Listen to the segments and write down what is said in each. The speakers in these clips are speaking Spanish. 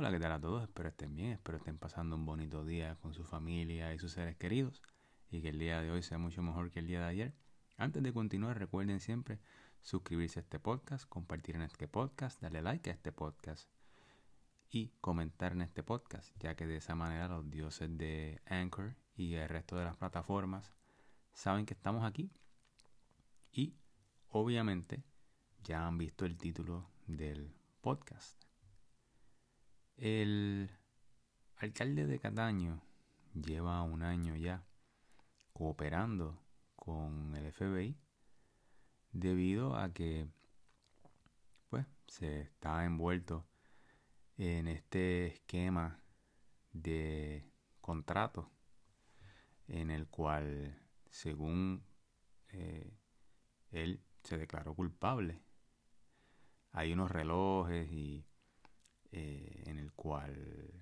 Hola, ¿qué tal a todos? Espero estén bien, espero estén pasando un bonito día con su familia y sus seres queridos y que el día de hoy sea mucho mejor que el día de ayer. Antes de continuar, recuerden siempre suscribirse a este podcast, compartir en este podcast, darle like a este podcast y comentar en este podcast, ya que de esa manera los dioses de Anchor y el resto de las plataformas saben que estamos aquí y obviamente ya han visto el título del podcast. El alcalde de Cataño lleva un año ya cooperando con el FBI debido a que pues se está envuelto en este esquema de contrato en el cual según eh, él se declaró culpable. Hay unos relojes y eh, en el cual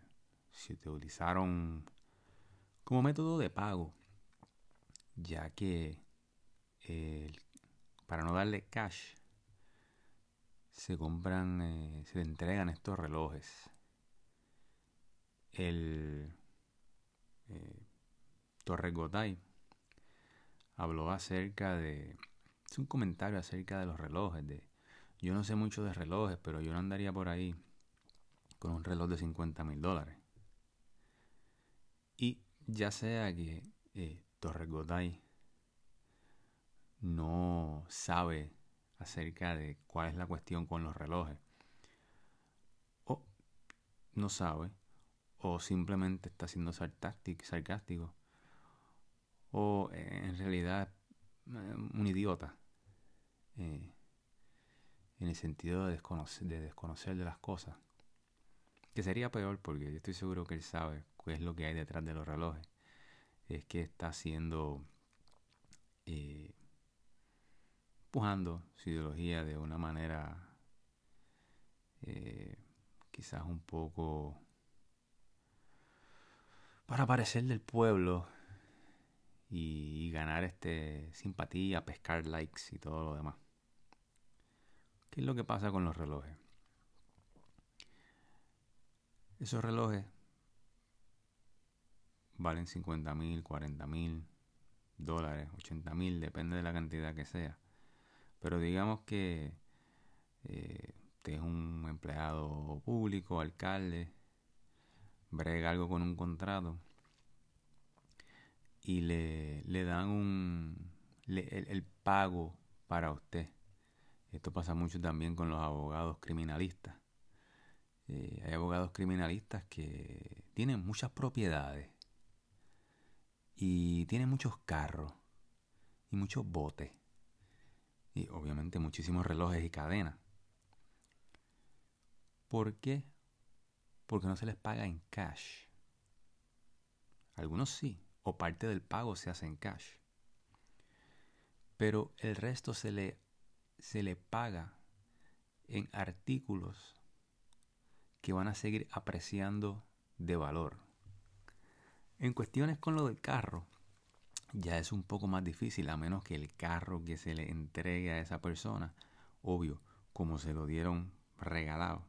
se utilizaron como método de pago ya que para no darle cash se compran, eh, se entregan estos relojes. El eh, Torres Gotay habló acerca de, es un comentario acerca de los relojes, de, yo no sé mucho de relojes, pero yo no andaría por ahí con un reloj de 50 mil dólares. Y ya sea que eh, Torres Gotay no sabe acerca de cuál es la cuestión con los relojes. O no sabe, o simplemente está siendo sarcástico, o eh, en realidad eh, un idiota. Eh, en el sentido de desconocer, de desconocer de las cosas. Que sería peor porque yo estoy seguro que él sabe qué es lo que hay detrás de los relojes. Es que está haciendo empujando su ideología de una manera eh, quizás un poco para parecer del pueblo y, ganar este simpatía, pescar likes y todo lo demás. ¿Qué es lo que pasa con los relojes? Esos relojes valen 50 mil, 40 mil dólares, 80 mil, depende de la cantidad que sea. Pero digamos que eh, usted es un empleado público, alcalde, brega algo con un contrato y le, le dan un el, pago para usted. Esto pasa mucho también con los abogados criminalistas. Eh, hay abogados criminalistas que tienen muchas propiedades y tienen muchos carros y muchos botes y obviamente muchísimos relojes y cadenas. ¿Por qué? Porque no se les paga en cash. Algunos sí, o parte del pago se hace en cash. Pero el resto se le, se le paga en artículos que van a seguir apreciando de valor. En cuestiones con lo del carro, ya es un poco más difícil a menos que el carro que se le entregue a esa persona, obvio, como se lo dieron regalado,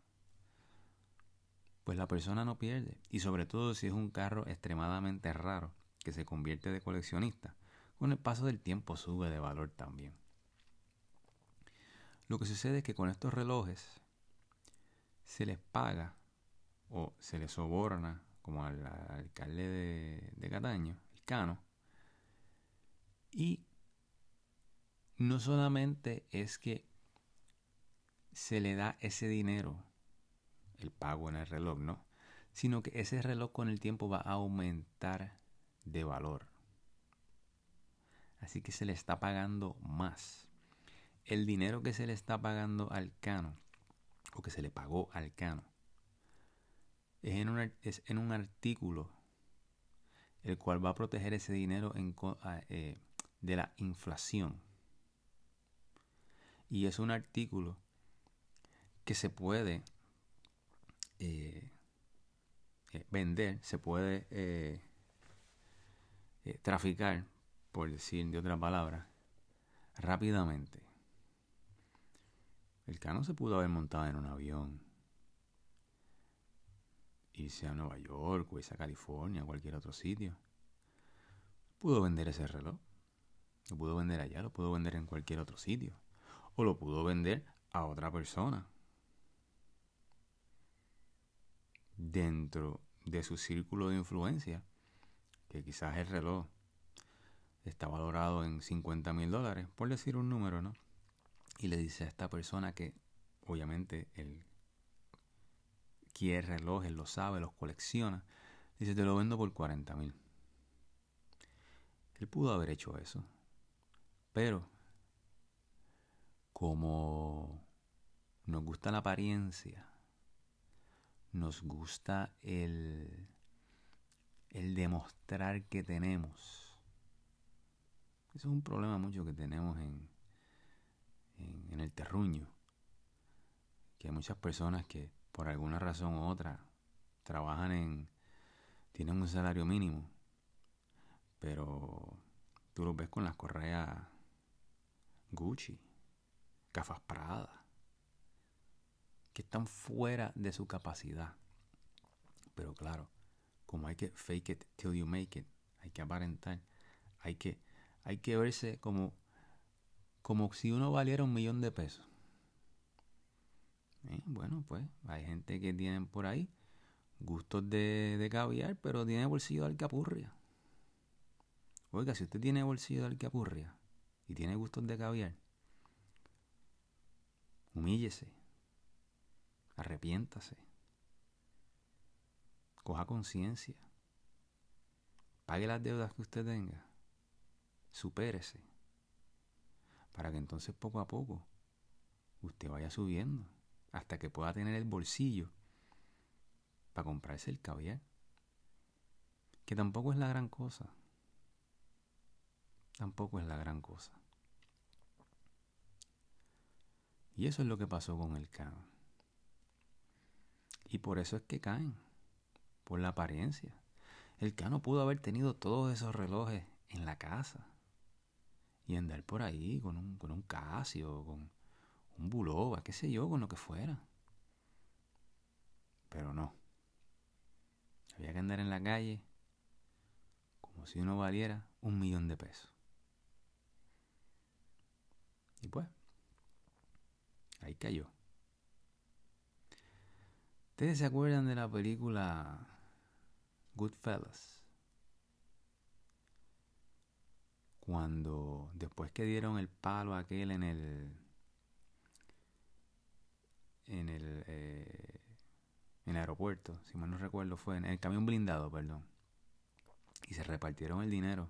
pues la persona no pierde. Y sobre todo si es un carro extremadamente raro, que se convierte de coleccionista, con el paso del tiempo sube de valor también. Lo que sucede es que con estos relojes se les paga o se les soborna, como al, alcalde de, de Cataño, el Cano, y no solamente es que se le da ese dinero, el pago en el reloj, ¿no? Sino que ese reloj con el tiempo va a aumentar de valor. Así que se le está pagando más. El dinero que se le está pagando al cano, que se le pagó al cano, es en un, es en un artículo el cual va a proteger ese dinero en, eh, de la inflación. Y es un artículo que se puede eh, eh, vender, se puede eh, traficar, por decir de otra palabra, rápidamente. El cano se pudo haber montado en un avión irse a Nueva York o irse a California o cualquier otro sitio. Pudo vender ese reloj. Lo pudo vender allá, lo pudo vender en cualquier otro sitio. O lo pudo vender a otra persona. Dentro de su círculo de influencia, que quizás el reloj está valorado en 50 mil dólares, por decir un número, ¿no? Y le dice a esta persona que obviamente él quiere relojes, lo sabe, los colecciona, dice te lo vendo por 40 mil. Él pudo haber hecho eso, pero como nos gusta la apariencia, nos gusta el, el demostrar que tenemos, eso es un problema mucho que tenemos en, en, el terruño. Que hay muchas personas que por alguna razón u otra trabajan en... tienen un salario mínimo. Pero tú lo ves con las correas Gucci, gafas Prada, que están fuera de su capacidad. Pero claro, como hay que fake it till you make it, hay que aparentar, hay que hay que verse como, como si uno valiera un millón de pesos. Eh, bueno, pues hay gente que tienen por ahí gustos de, de caviar, pero tiene bolsillo de alcapurria. Oiga, si usted tiene bolsillo de alcapurria y tiene gustos de caviar, humíllese, arrepiéntase, coja conciencia, pague las deudas que usted tenga supérese. Para que entonces poco a poco usted vaya subiendo hasta que pueda tener el bolsillo para comprarse el caviar. Que tampoco es la gran cosa. Tampoco es la gran cosa. Y eso es lo que pasó con el cano. Y por eso es que caen. Por la apariencia. El cano pudo haber tenido todos esos relojes en la casa y andar por ahí con un, con un Casio, con un Bulova, qué sé yo, con lo que fuera. Pero no. Había que andar en la calle como si uno valiera un millón de pesos. Y pues, ahí cayó. ¿Ustedes se acuerdan de la película Goodfellas? Cuando después que dieron el palo aquel en el en el eh, en el aeropuerto, si mal no recuerdo fue en el camión blindado, perdón. Y se repartieron el dinero.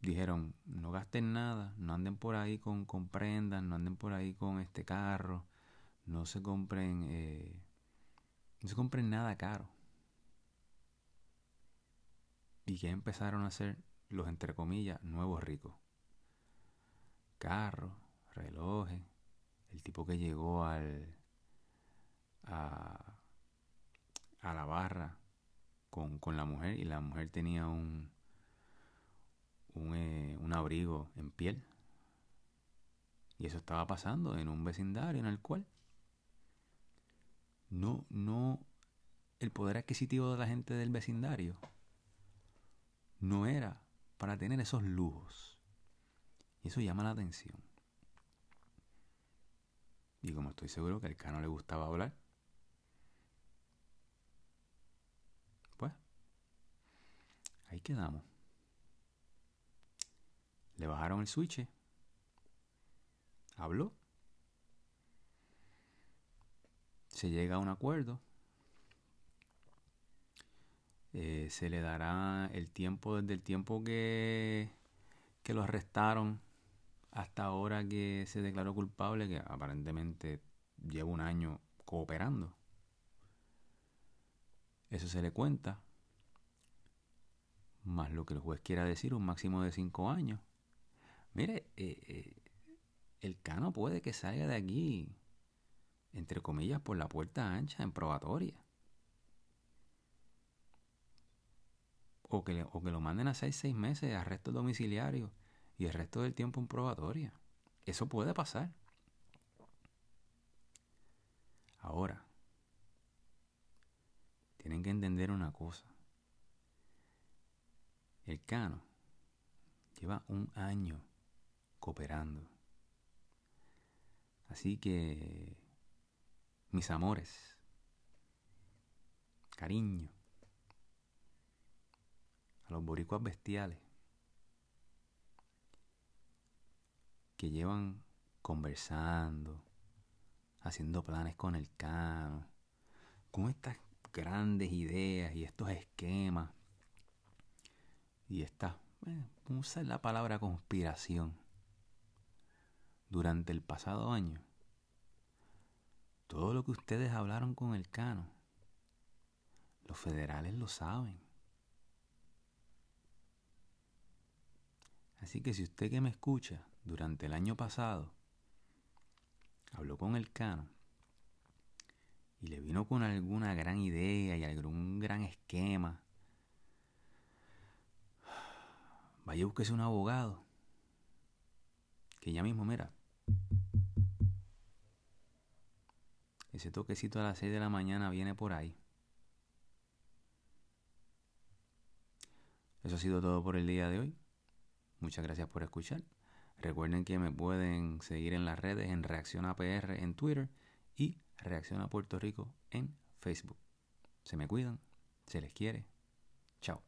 Dijeron, no gasten nada, no anden por ahí con, con prendas, no anden por ahí con este carro, no se compren, eh, no se compren nada caro. Y que empezaron a ser los, entre comillas, nuevos ricos. Carros, relojes, el tipo que llegó al, a, a la barra con, con, la mujer y la mujer tenía un, un, eh, un abrigo en piel. Y eso estaba pasando en un vecindario en el cual no, no, el poder adquisitivo de la gente del vecindario no era para tener esos lujos. Y eso llama la atención. Y como estoy seguro que al Cano le gustaba hablar, pues ahí quedamos. Le bajaron el switch. Habló. Se llega a un acuerdo. Eh, se le dará el tiempo desde el tiempo que, que lo arrestaron hasta ahora que se declaró culpable, que aparentemente lleva un año cooperando. Eso se le cuenta, más lo que el juez quiera decir, un máximo de cinco años. Mire, eh, eh, el cano puede que salga de aquí, entre comillas, por la puerta ancha en probatoria. O que, o que lo manden a seis, seis meses de arresto domiciliario y el resto del tiempo en probatoria. Eso puede pasar. Ahora, que entender una cosa. El Cano lleva un año cooperando. Así que, mis amores, cariño, a los boricuas bestiales que llevan conversando, haciendo planes con el cano, con estas grandes ideas y estos esquemas y esta, eh, usar la palabra conspiración durante el pasado año. Todo lo que ustedes hablaron con el Cano, los federales lo saben. Así que si usted que me escucha durante el año pasado habló con el Cano y le vino con alguna gran idea y algún gran esquema, vaya a buscarse un abogado que ya mismo, mira, ese toquecito a las 6 de la mañana viene por ahí. Eso ha sido todo por el día de hoy. Muchas gracias por escuchar. Recuerden que me pueden seguir en las redes en Reacción APR en Twitter y Reacción a Puerto Rico en Facebook. Se me cuidan, se les quiere. Chao.